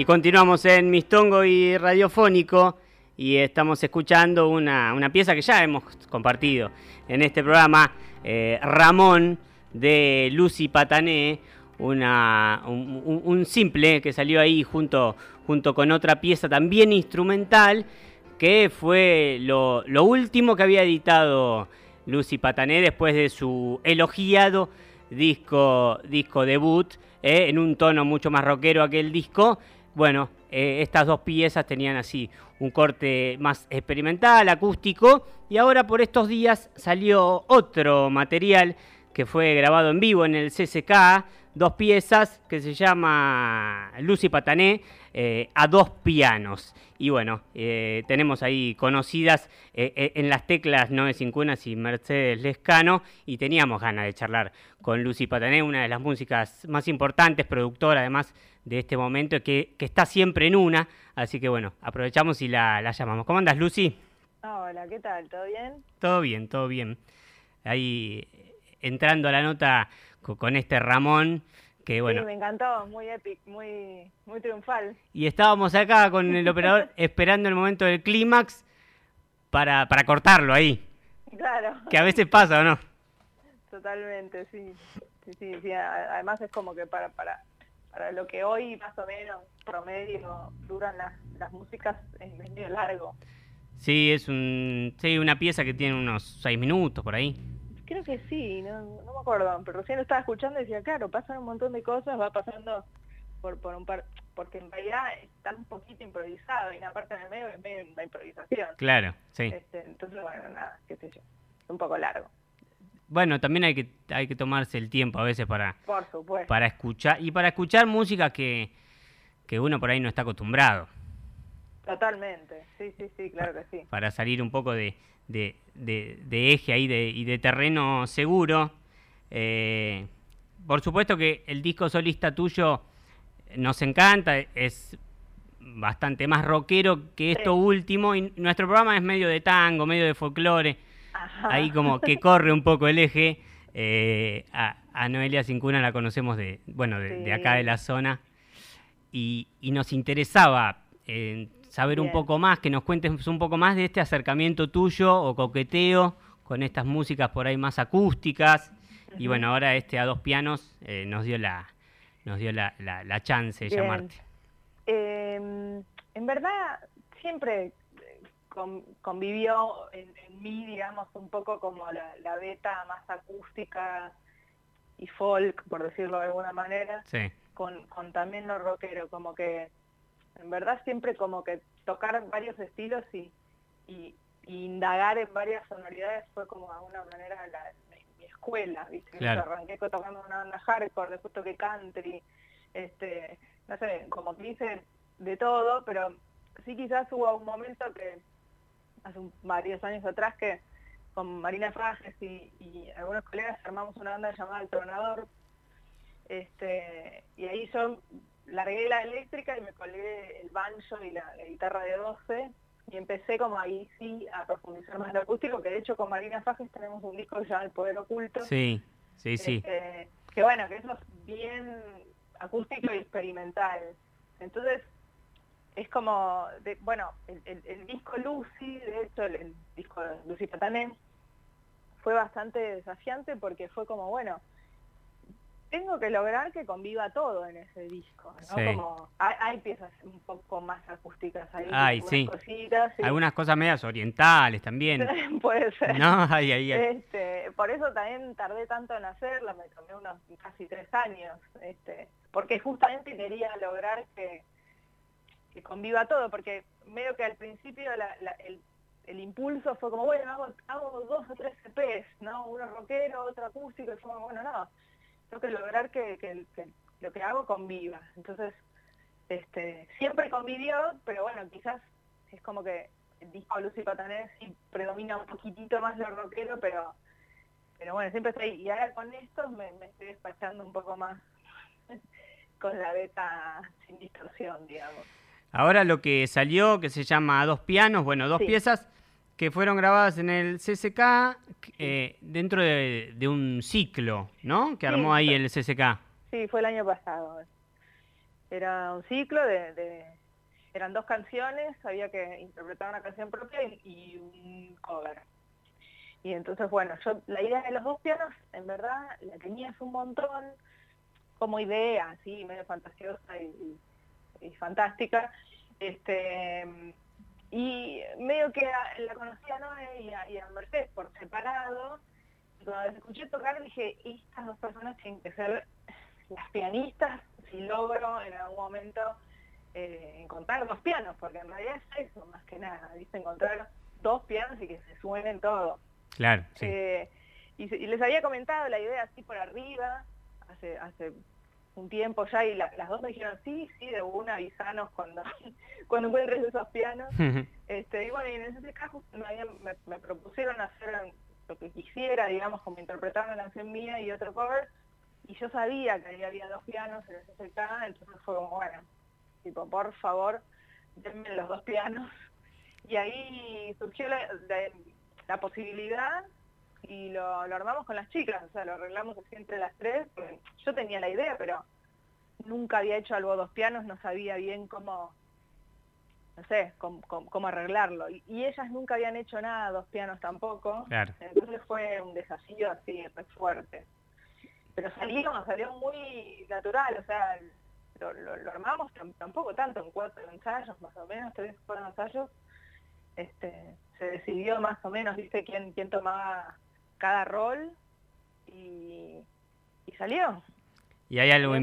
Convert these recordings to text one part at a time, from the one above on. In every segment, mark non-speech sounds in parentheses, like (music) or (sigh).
Y continuamos en Mistongo y Radiofónico y estamos escuchando una, pieza que ya hemos compartido en este programa, eh, Ramón de Lucy Patané, una, un, simple que salió ahí junto, junto con otra pieza también instrumental, que fue lo, lo último que había editado Lucy Patané después de su elogiado disco, disco debut, eh, en un tono mucho más rockero aquel disco. Bueno, eh, estas dos piezas tenían así un corte más experimental, acústico, y ahora por estos días salió otro material que fue grabado en vivo en el CCK, dos piezas que se llama Lucy Patané eh, a dos pianos. Y bueno, eh, tenemos ahí conocidas en las teclas Noé Cincunas y Mercedes Lescano y teníamos ganas de charlar con Lucy Patané, una de las músicas más importantes, productora además de este momento, que, que está siempre en una. Así que bueno, aprovechamos y la, la llamamos. ¿Cómo andas, Lucy? Hola, ¿qué tal? ¿Todo bien? Todo bien, todo bien. Ahí entrando a la nota con este Ramón que bueno. Sí, me encantó, muy épico, muy, muy triunfal. Y estábamos acá con el operador (laughs) esperando el momento del clímax para, para cortarlo ahí. Claro. Que a veces pasa, ¿o no? Totalmente, sí. Sí, sí, Además es como que para, para, para lo que hoy más o menos promedio duran las, las músicas es medio largo. Sí, es un, sí, una pieza que tiene unos seis minutos por ahí. Creo que sí, no, no me acuerdo, pero recién lo estaba escuchando y decía, claro, pasan un montón de cosas, va pasando por, por un par, porque en realidad está un poquito improvisado y una parte en el medio es medio una improvisación. Claro, sí. Este, entonces, bueno, nada, qué sé yo, es un poco largo. Bueno, también hay que hay que tomarse el tiempo a veces para por supuesto. para escuchar y para escuchar música que, que uno por ahí no está acostumbrado. Totalmente, sí, sí, sí, claro que sí. Para salir un poco de, de, eje ahí y de terreno seguro. Eh, por supuesto que el disco solista tuyo nos encanta, es bastante más rockero que esto último y nuestro programa es medio de tango, medio de folclore, ahí como que corre un poco el eje. Eh, a, Noelia Cincuna la conocemos de, bueno, de, acá de la zona y, nos interesaba eh, saber un poco más, que nos cuentes un poco más de este acercamiento tuyo o coqueteo con estas músicas por ahí más acústicas. Y bueno, ahora este a dos pianos eh, nos dio la nos dio la, la, chance de llamarte. Em, en verdad, siempre convivió en, mí, digamos, un poco como la, la, beta más acústica y folk, por decirlo de alguna manera, con, con también lo rockero, como que en verdad siempre como que tocar varios estilos y, y, indagar en varias sonoridades fue como de alguna manera la, mi escuela, ¿viste? Claro. Arranqué tocando una banda hardcore, después toqué country, este, no sé, como que hice de todo, pero sí quizás hubo un momento que, hace varios años atrás, que con Marina Fajes y, y, algunos colegas armamos una banda llamada El Tronador, este, y ahí yo largué la eléctrica y me colgué el banjo y la, guitarra de 12 y empecé como ahí sí a profundizar más en lo acústico, que de hecho con Marina Fajes tenemos un disco que se llama El Poder Oculto. Sí, sí, sí. Este, que bueno, que eso es bien acústico y experimental. Entonces, es como, de, bueno, el, disco Lucy, de hecho el, disco Lucy Patané, fue bastante desafiante porque fue como, bueno, tengo que lograr que conviva todo en ese disco, ¿no? Como hay, piezas un poco más acústicas ahí, Ay, sí. cositas. Algunas cosas medias orientales también. (laughs) Puede ser. No, ay, ay, Este, por eso también tardé tanto en hacerla, me tomé unos casi tres años, este, porque justamente quería lograr que, que conviva todo, porque medio que al principio el, el impulso fue como, bueno, hago, hago dos o tres CPs, ¿no? Uno rockero, otro acústico, y fue bueno, no tengo que lograr que, lo que hago conviva. Entonces, este, siempre convivió, pero bueno, quizás es como que disco Lucy Patané sí predomina un poquitito más lo rockero, pero pero bueno, siempre ahí. Y ahora con esto me, estoy despachando un poco más (laughs) con la beta sin distorsión, digamos. Ahora lo que salió, que se llama Dos Pianos, bueno, dos piezas que fueron grabadas en el CCK eh, dentro de, un ciclo, ¿no? Que armó ahí el CCK. Sí, fue el año pasado. era un ciclo de, eran dos canciones, había que interpretar una canción propia y, un cover. Y entonces, bueno, yo la idea de los dos pianos, en verdad, la tenía un montón como idea, así, medio fantasiosa y, fantástica. Este, y medio que la conocía a Noé y a, y a Mercedes por separado. Y cuando les escuché tocar dije, estas dos personas tienen que ser las pianistas si logro en algún momento eh, encontrar dos pianos, porque en realidad es eso más que nada, ¿viste? encontrar dos pianos y que se suenen todos. Claro, sí. Eh, y, les había comentado la idea así por arriba, hace, hace un tiempo ya, y las dos me dijeron, sí, sí, de una, avisanos cuando, (laughs) cuando encuentres esos pianos. este, y bueno, y en ese caso me, me, propusieron hacer lo que quisiera, digamos, como interpretar una canción mía y otro cover, y yo sabía que ahí había dos pianos en el CCK, entonces fue como, bueno, tipo, por favor, denme los dos pianos. Y ahí surgió la, posibilidad y lo, armamos con las chicas, o sea, lo arreglamos así entre las tres, yo tenía la idea, pero nunca había hecho algo dos pianos, no sabía bien cómo, no sé, cómo, arreglarlo. Y, y, ellas nunca habían hecho nada, dos pianos tampoco, entonces fue un desafío así, re fuerte. Pero salió, salió muy natural, o sea, lo, lo, armamos tampoco tanto, en cuatro ensayos más o menos, tres, cuatro ensayos, este, se decidió más o menos, viste, quién, quién tomaba cada rol y, y salió. Y hay algo,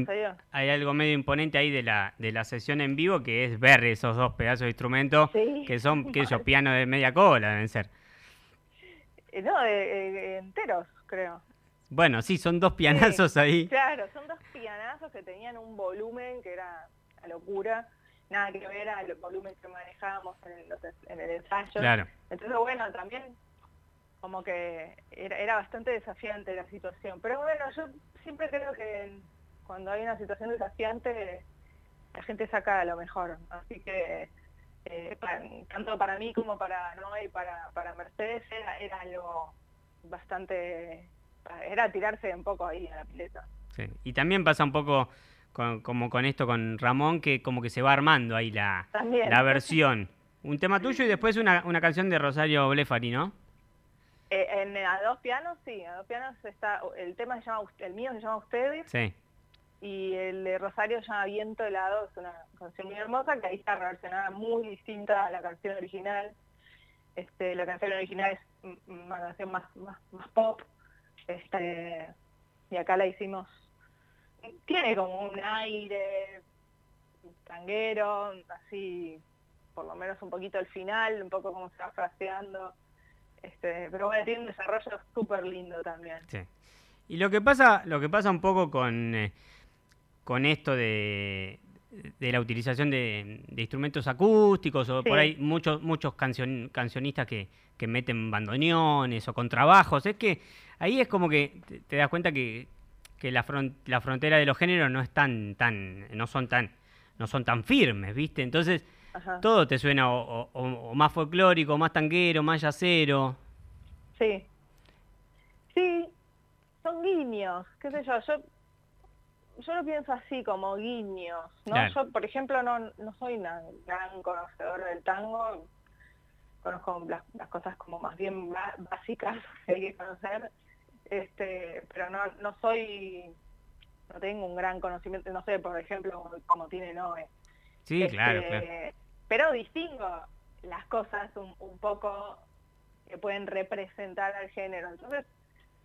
hay algo medio imponente ahí de la, de la sesión en vivo que es ver esos dos pedazos de instrumentos que son, que esos (laughs) pianos de media cola deben ser. Eh, no, enteros, creo. Bueno, sí, son dos pianazos ahí. Claro, son dos pianazos que tenían un volumen que era la locura, nada que ver al volumen que manejábamos en el, ensayo. Claro. Entonces, bueno, también como que era, era bastante desafiante la situación. Pero bueno, yo siempre creo que cuando hay una situación desafiante, la gente saca lo mejor. Así que eh, tanto para mí como para Noé y para, para Mercedes era, era algo bastante era tirarse un poco ahí a la pileta. Sí. Y también pasa un poco como con esto con Ramón, que como que se va armando ahí la, la versión. Un tema tuyo y después una, una canción de Rosario Blefari, ¿no? Eh, en, a dos pianos, sí, a dos pianos está, el tema se llama, el mío se llama Ustedes. Sí. Y el de Rosario se llama Viento helado, es una canción muy hermosa que ahí está reversionada muy distinta a la canción original. Este, la canción original es una canción más, más, más pop, este, y acá la hicimos, tiene como un aire tanguero, así, por lo menos un poquito al final, un poco como se va fraseando, este, pero bueno, tiene un desarrollo súper lindo también. Sí. Y lo que pasa, lo que pasa un poco con, eh, con esto de, de la utilización de, instrumentos acústicos o por ahí muchos muchos cancionistas que, que, meten bandoneones o contrabajos. Es que ahí es como que te, das cuenta que, que la, la frontera de los géneros no es tan, tan, no son tan, no son tan firmes, ¿viste? Entonces todo te suena o, más folclórico, más tanguero, más yacero. Sí. Sí, son guiños, qué sé yo, yo yo lo pienso así, como guiños, ¿no? Yo, por ejemplo, no, no soy una gran conocedora del tango, conozco las, cosas como más bien básicas (laughs) que hay que conocer, este, pero no, no soy, no tengo un gran conocimiento, no sé, por ejemplo, como tiene Noé. Sí, este, claro, Pero distingo las cosas un, poco que pueden representar al género, entonces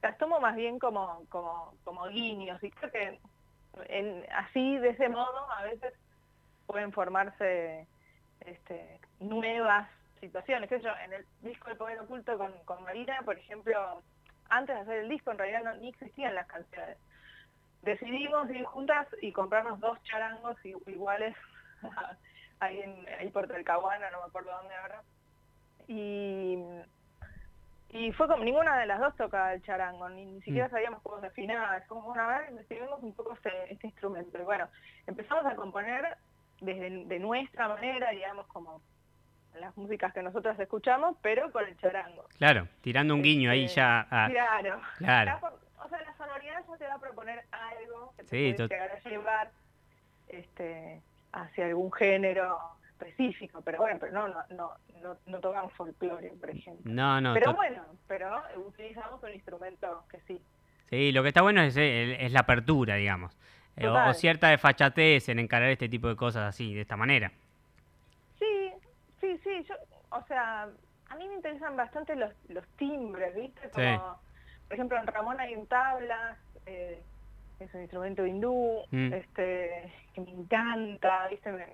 las tomo más bien como, como, como guiños, y creo que así, de ese modo, a veces pueden formarse este, nuevas situaciones. en el disco El Poder Oculto con, Marina, por ejemplo, antes de hacer el disco en realidad no, existían las canciones. Decidimos ir juntas y comprarnos dos charangos iguales (laughs) ahí, en, ahí Telcahuana, no me acuerdo dónde ahora. Y y fue como ninguna de las dos toca el charango, ni, siquiera mm. sabíamos cómo se afinaba. Es como una vez decidimos un poco este, este, instrumento. Y bueno, empezamos a componer desde de nuestra manera, digamos, como las músicas que nosotros escuchamos, pero con el charango. Claro, tirando un guiño ahí este, ya. Claro. claro. o sea, la sonoridad ya te va a proponer algo que te sí, puede llegar a llevar. este, hacia algún género específico, pero bueno, pero no, no, no, no, no tocamos folclore, por ejemplo. No, no. Pero bueno, pero utilizamos un instrumento que sí. Sí, lo que está bueno es, es la apertura, digamos. Eh, o, cierta desfachatez en encarar este tipo de cosas así, de esta manera. Sí, sí, sí. Yo, o sea, a mí me interesan bastante los, los timbres, ¿viste? Como, por ejemplo, en Ramón hay un tablas, eh, es un instrumento hindú, mm. este, que me encanta, ¿viste? Me,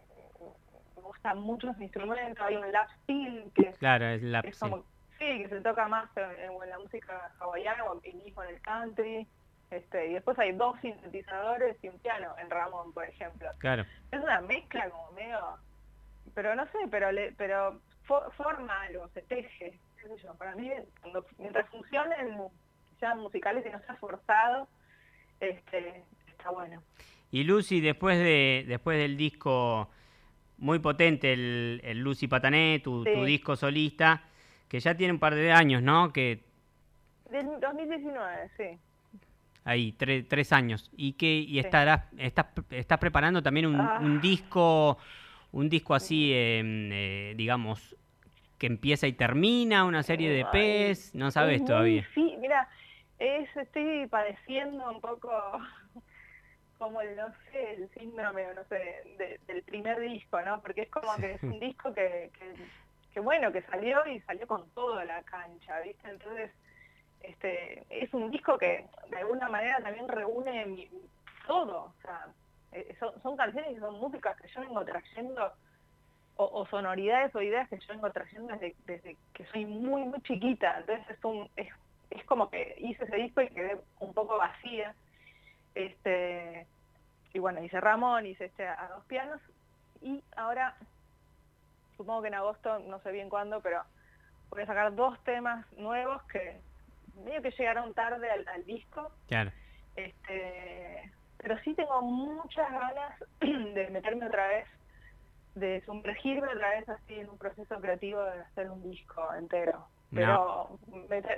me gustan muchos instrumentos. Hay un lap steel que claro, es, es como, sí, que se toca más en, la música hawaiana o mismo en el country. Este, y después hay dos sintetizadores y un piano en Ramón, por ejemplo. Claro. Es una mezcla como medio, pero no sé, pero le, pero forma algo, se teje, qué sé yo. Para mí, mientras funcionen ya musicales y no sea forzado, este, está bueno. Y Lucy, después de después del disco muy potente, el, el Lucy Patané, tu, tu disco solista, que ya tiene un par de años, ¿no? Que del 2019, sí ahí, tres años. ¿Y que y estarás, estás, estás preparando también un, ah. disco, un disco así, em, eh, digamos, que empieza y termina, una serie de pez, no sabes todavía. Sí, mira, es, estoy padeciendo un poco (laughs) como el, no sé, el síndrome, no sé, del primer disco, ¿no? Porque es como que es un disco que, que, que, bueno, que salió y salió con toda la cancha, ¿viste? Entonces este, es un disco que de alguna manera también reúne todo, o sea, eh, son, canciones y son músicas que yo vengo trayendo, o, sonoridades o ideas que yo vengo trayendo desde, que soy muy, muy chiquita, entonces es, un, es, es como que hice ese disco y quedé un poco vacía, este y bueno, hice Ramón, hice este a dos pianos, y ahora, supongo que en agosto, no sé bien cuándo, pero voy a sacar dos temas nuevos que medio que llegaron tarde al, disco. Claro. Este, pero sí tengo muchas ganas (clears throat) de meterme otra vez, de sumergirme otra vez así en un proceso creativo de hacer un disco entero. Pero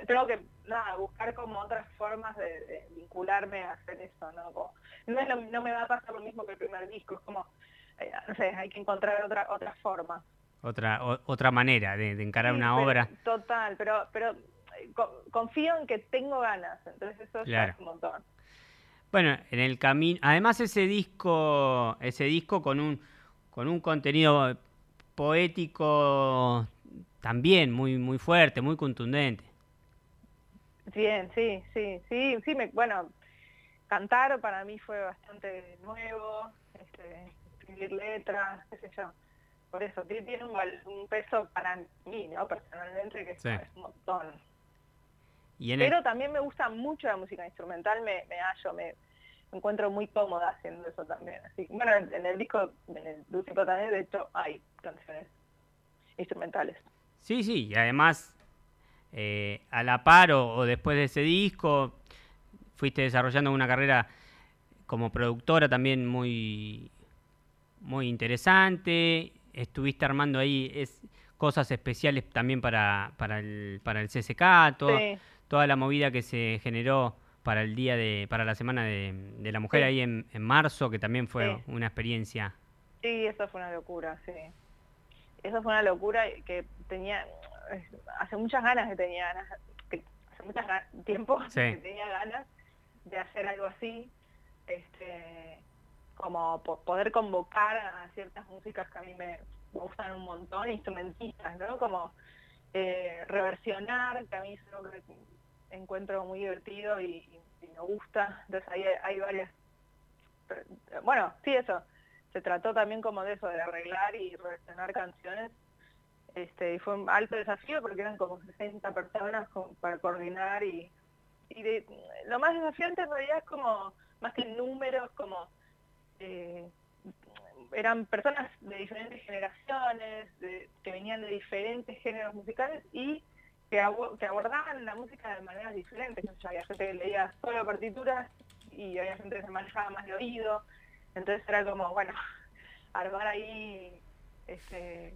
tengo que nada, buscar como otras formas de, vincularme a hacer eso, ¿no? no, no me va a pasar lo mismo que el primer disco, es como, eh, no sé, hay que encontrar otra otra forma. Otra otra manera de, encarar una obra. Total, pero pero confío en que tengo ganas, entonces eso es un montón. Bueno, en el camino, además ese disco, ese disco con un con un contenido poético también muy muy fuerte, muy contundente. Bien, sí, sí, sí, sí, me, bueno, cantar para mí fue bastante nuevo, este, escribir letras, qué sé yo. Por eso, tiene un, peso para mí, ¿no? Personalmente, que es un montón. Pero también me gusta mucho la música instrumental, me, me hallo, me, encuentro muy cómoda haciendo eso también. Así, bueno, en, el disco, en el también, de hecho, hay canciones instrumentales. Sí, sí, y además, eh, a la par o, después de ese disco, fuiste desarrollando una carrera como productora también muy, muy interesante. Estuviste armando ahí es, cosas especiales también para, para, el, para el CSK, todo toda la movida que se generó para el día de, para la semana de, la mujer ahí en, marzo, que también fue una experiencia. Sí, eso fue una locura, sí. Eso fue una locura que tenía, hace muchas ganas que tenía ganas, hace mucho tiempo que tenía ganas de hacer algo así, este, como poder convocar a ciertas músicas que a mí me gustan un montón, instrumentistas, ¿no? Como eh, reversionar, que a mí es algo que encuentro muy divertido y, me gusta. Entonces ahí hay varias... Bueno, sí, eso. Se trató también como de eso, de arreglar y reversionar canciones. Este, y fue un alto desafío porque eran como 60 personas para coordinar y, lo más desafiante en realidad es como, más que números, como eh, eran personas de diferentes generaciones, que venían de diferentes géneros musicales y que, abordaban la música de maneras diferentes. había gente que leía solo partituras y había gente que se manejaba más de oído. Entonces era como, bueno, (laughs) armar ahí este,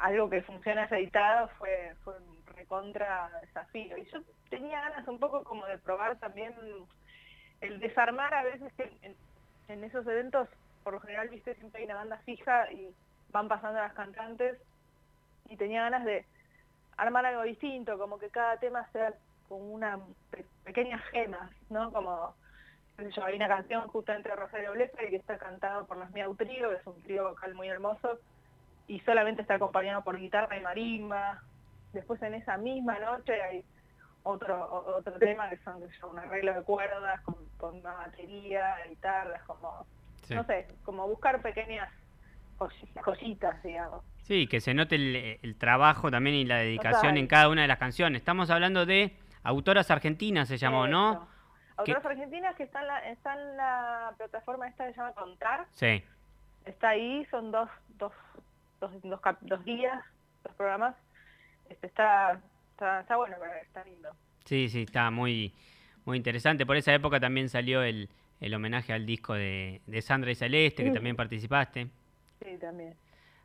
algo que funciona editado fue, fue un recontra desafío. Y yo tenía ganas un poco como de probar también el desarmar a veces que en, esos eventos por lo general, viste, siempre hay una banda fija y van pasando las cantantes y tenía ganas de armar algo distinto, como que cada tema sea como una pequeña gemas, ¿no? Como, yo, hay una canción justamente de Rosario Bleffer que está cantada por las Miau que es un trío vocal muy hermoso, y solamente está acompañado por guitarra y marimba. Después en esa misma noche hay otro otro tema que son, un arreglo de cuerdas con, con una batería, guitarras, como, no sé, como buscar pequeñas cositas, digamos. Sí, que se note el, trabajo también y la dedicación en cada una de las canciones. Estamos hablando de autoras argentinas, se llamó, ¿no? Autoras argentinas que están en, la, la plataforma esta que se llama Contar. Sí. Está ahí, son dos, dos, dos, dos, dos días, dos programas. Este, está, está, bueno está lindo. Sí, sí, está muy, muy interesante. Por esa época también salió el, el homenaje al disco de, de Sandra y Celeste, que también participaste. Sí, también.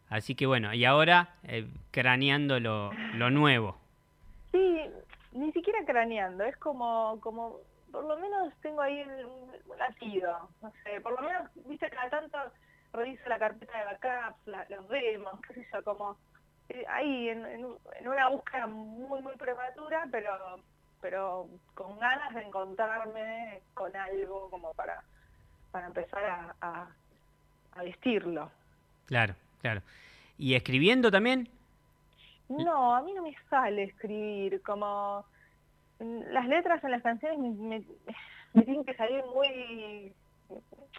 Así que bueno, y ahora eh, craneando lo, lo nuevo. Sí, ni siquiera craneando, es como, como por lo menos tengo ahí un latido, no sé, por lo menos, viste, cada tanto reviso la carpeta de backups, la, los demos, qué sé yo, como eh, ahí en, en, una búsqueda muy, muy prematura, pero pero con ganas de encontrarme con algo como para, para empezar a, a vestirlo. Claro, claro. ¿Y escribiendo también? No, a mí no me sale escribir, como las letras en las canciones me, tienen que salir muy...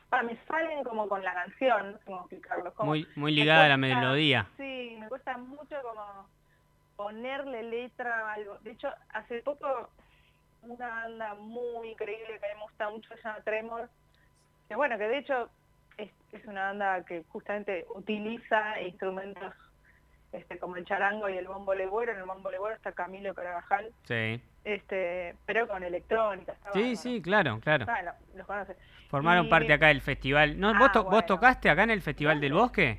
Para, me salen como con la canción, no sé cómo explicarlo. muy, muy ligada a la melodía. Sí, me cuesta mucho como ponerle letra a algo. De hecho, hace poco una banda muy increíble que me gusta mucho se llama Tremor, que bueno, que de hecho es, una banda que justamente utiliza instrumentos este, como el charango y el bombo legüero. En el bombo legüero está Camilo Carabajal. Sí. Este, pero con electrónica. sí, sí, claro, claro. Ah, los. Formaron parte acá del festival. ¿No, ¿vos, ah, tocaste acá en el Festival del Bosque?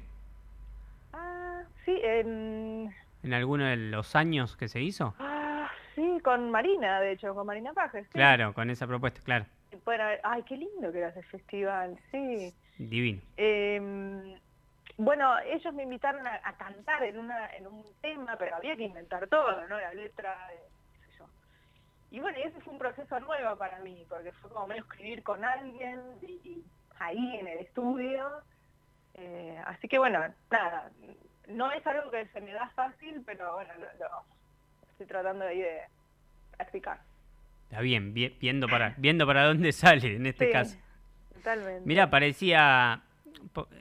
Ah, sí, en... ¿En alguno de los años que se hizo? Ah, sí, con Marina, de hecho, con Marina Pajes. Claro, con esa propuesta, claro. Bueno, ay, qué lindo que era ese festival, sí. Divino. Em, bueno, ellos me invitaron a, cantar en, una, en un tema, pero había que inventar todo, ¿no? La letra, qué sé yo. Y bueno, ese fue un proceso nuevo para mí, porque fue como medio escribir con alguien y, ahí en el estudio. Eh, así que bueno, nada, no es algo que se me da fácil, pero bueno, lo, estoy tratando ahí de practicar. Está bien, viendo para, viendo para dónde sale en este caso. Mira, parecía,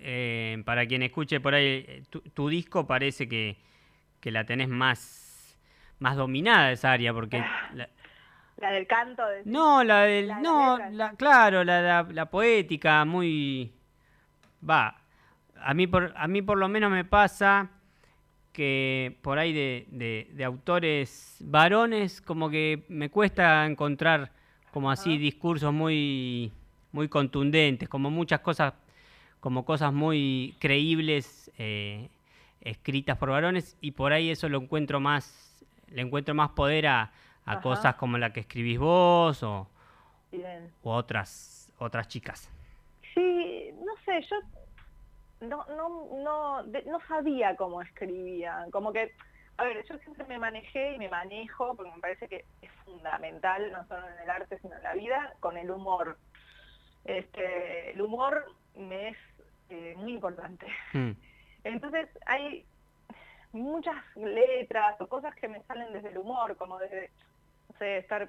eh, para quien escuche por ahí, tu, disco parece que, la tenés más, más dominada esa área, porque... (laughs) La, del canto. no, la del... no, la, claro, la, la, poética, muy... Va, a mí, por, a mí por lo menos me pasa que por ahí de, de, autores varones como que me cuesta encontrar como así discursos muy muy contundentes, como muchas cosas, como cosas muy creíbles eh, escritas por varones, y por ahí eso lo encuentro más, le encuentro más poder a, cosas como la que escribís vos o, otras, otras chicas. Sí, no sé, yo no, no, no, no sabía cómo escribía, como que, a ver, yo siempre me manejé y me manejo, porque me parece que es fundamental, no solo en el arte, sino en la vida, con el humor. Este, el humor me es eh, muy importante. Mm. Entonces hay muchas letras o cosas que me salen desde el humor, como desde, no sé, estar,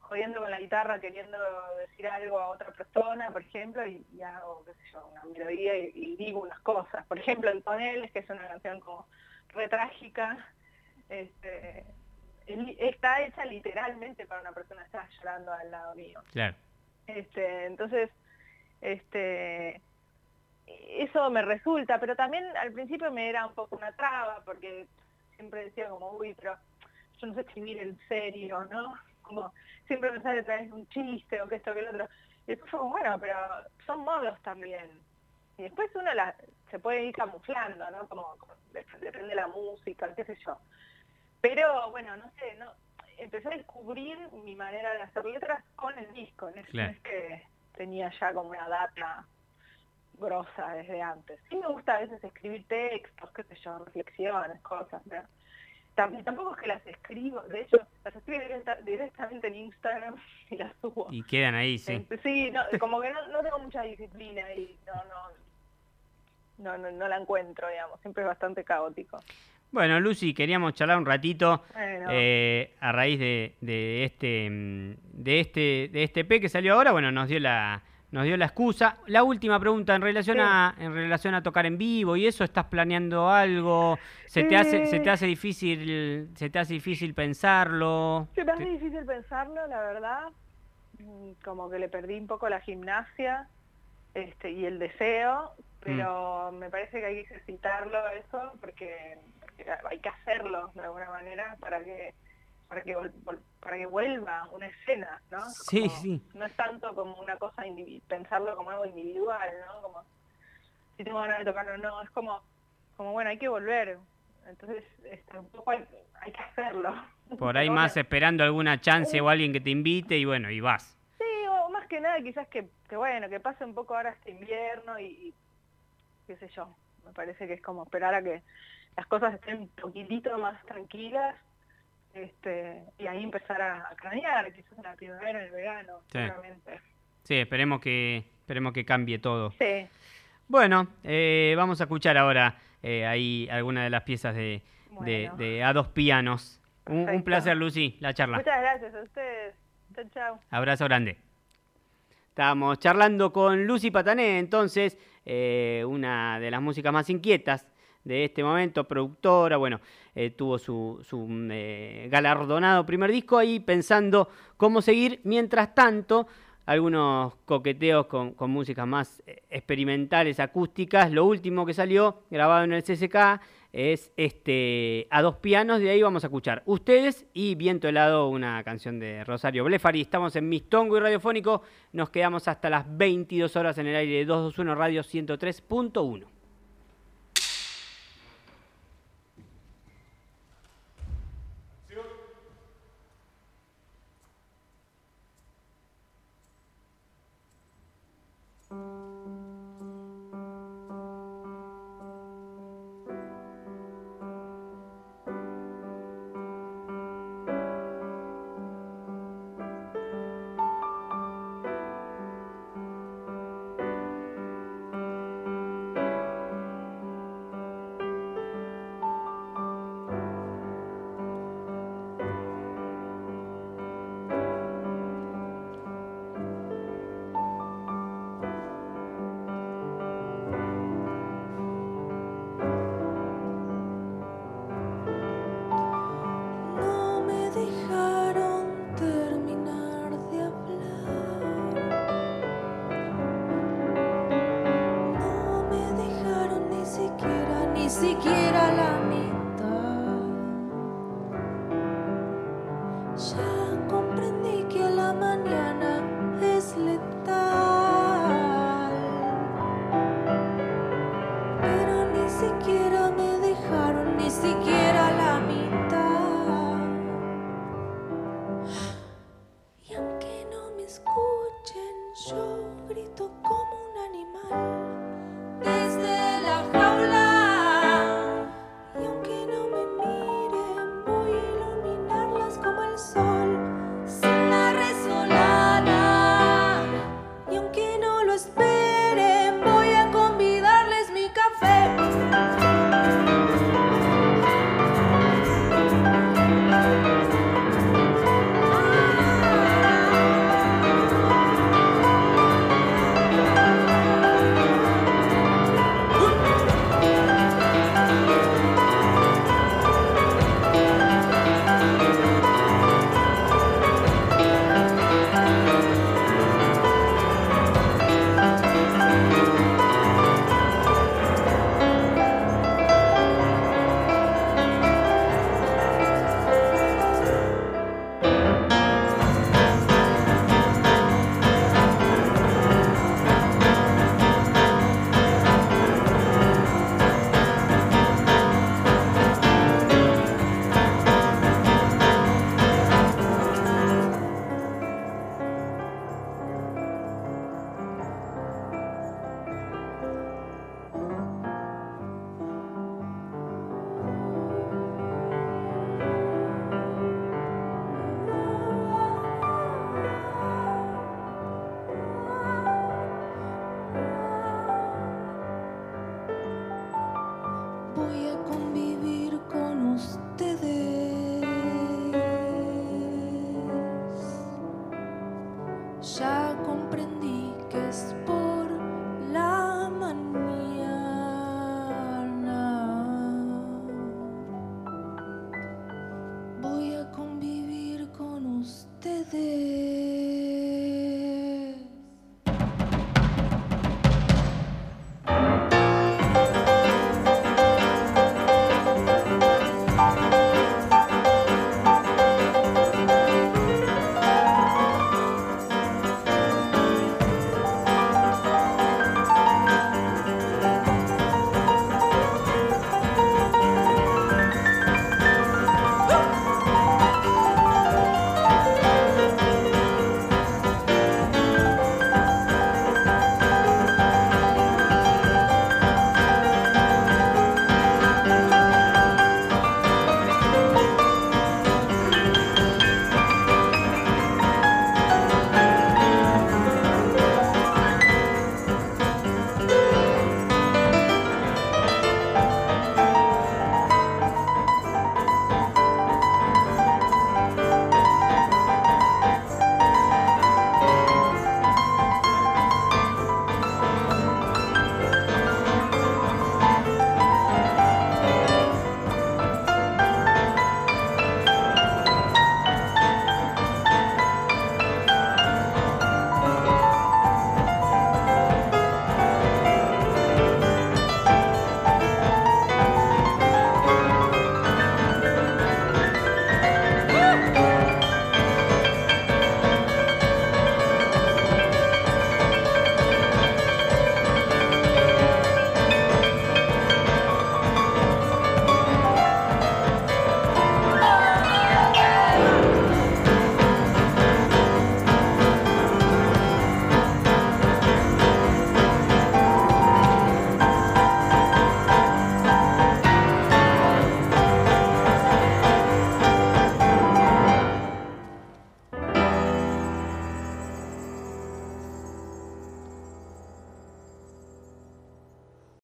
jodiendo con la guitarra queriendo decir algo a otra persona, por ejemplo, y, hago, qué sé yo, una melodía y, digo unas cosas. Por ejemplo, en Toneles, que es una canción como retrágica, este, está hecha literalmente para una persona que está llorando al lado mío. Claro. Este, entonces, este, eso me resulta, pero también al principio me era un poco una traba, porque siempre decía como, uy, pero yo no sé escribir en serio, ¿no? Como siempre me sale a través de un chiste o que esto que el otro. Y después fue como, bueno, pero son modos también. Y después uno la, se puede ir camuflando, ¿no? Como, depende de la música, qué sé yo. Pero bueno, no sé, no empecé a descubrir mi manera de hacer letras con el disco, no es que tenía ya como una data grosa desde antes. Sí me gusta a veces escribir textos, qué sé yo, reflexiones, cosas, tampoco es que las escribo, de hecho, las escribo directamente en Instagram (laughs) y las subo. Y quedan ahí, sí. Este, sí, como que no, tengo mucha disciplina y no, no, no, no, la encuentro, digamos, siempre es bastante caótico. Bueno, Lucy, queríamos charlar un ratito eh, a raíz de, de, este, de, este, de este P que salió ahora. Bueno, nos dio la, nos dio la excusa. La última pregunta en relación a en relación a tocar en vivo y eso, ¿estás planeando algo? ¿Se te hace se te hace difícil se te hace difícil pensarlo? Se me hace difícil pensarlo, la verdad. Mm, como que le perdí un poco la gimnasia este y el deseo, pero mm. me parece que hay que ejercitarlo eso porque hay que hacerlo de alguna manera para que para que, para que vuelva una escena, ¿no? Sí, sí. No es tanto como una cosa, pensarlo como algo individual, ¿no? Como si tengo ganas de tocarlo o no, es como, como bueno, hay que volver. Entonces, este, un poco hay, que hacerlo. (laughs) Por ahí más esperando alguna chance o alguien que te invite y bueno, y vas. Sí, o más que nada quizás que, que bueno, que pase un poco ahora este invierno y, y qué sé yo. Me parece que es como esperar a que las cosas estén un poquitito más tranquilas este, y ahí empezar a, cranear, quizás en la primavera, en el verano, sí. seguramente. Sí, esperemos que, esperemos que cambie todo. Sí. Bueno, eh, vamos a escuchar ahora eh, ahí algunas de las piezas de, de, A Dos Pianos. Un, placer, Lucy, la charla. Muchas gracias a ustedes. Chao, chao. Abrazo grande. Estábamos charlando con Lucy Patané, entonces, eh, una de las músicas más inquietas de este momento, productora, bueno, eh, tuvo su, su eh, galardonado primer disco ahí pensando cómo seguir, mientras tanto algunos coqueteos con, con, músicas más eh, experimentales, acústicas. Lo último que salió, grabado en el CCK, es este a dos pianos. De ahí vamos a escuchar ustedes y Viento helado, una canción de Rosario Blefari. Estamos en Mistongo y Radiofónico. Nos quedamos hasta las 22 horas en el aire de 221 Radio 103.1.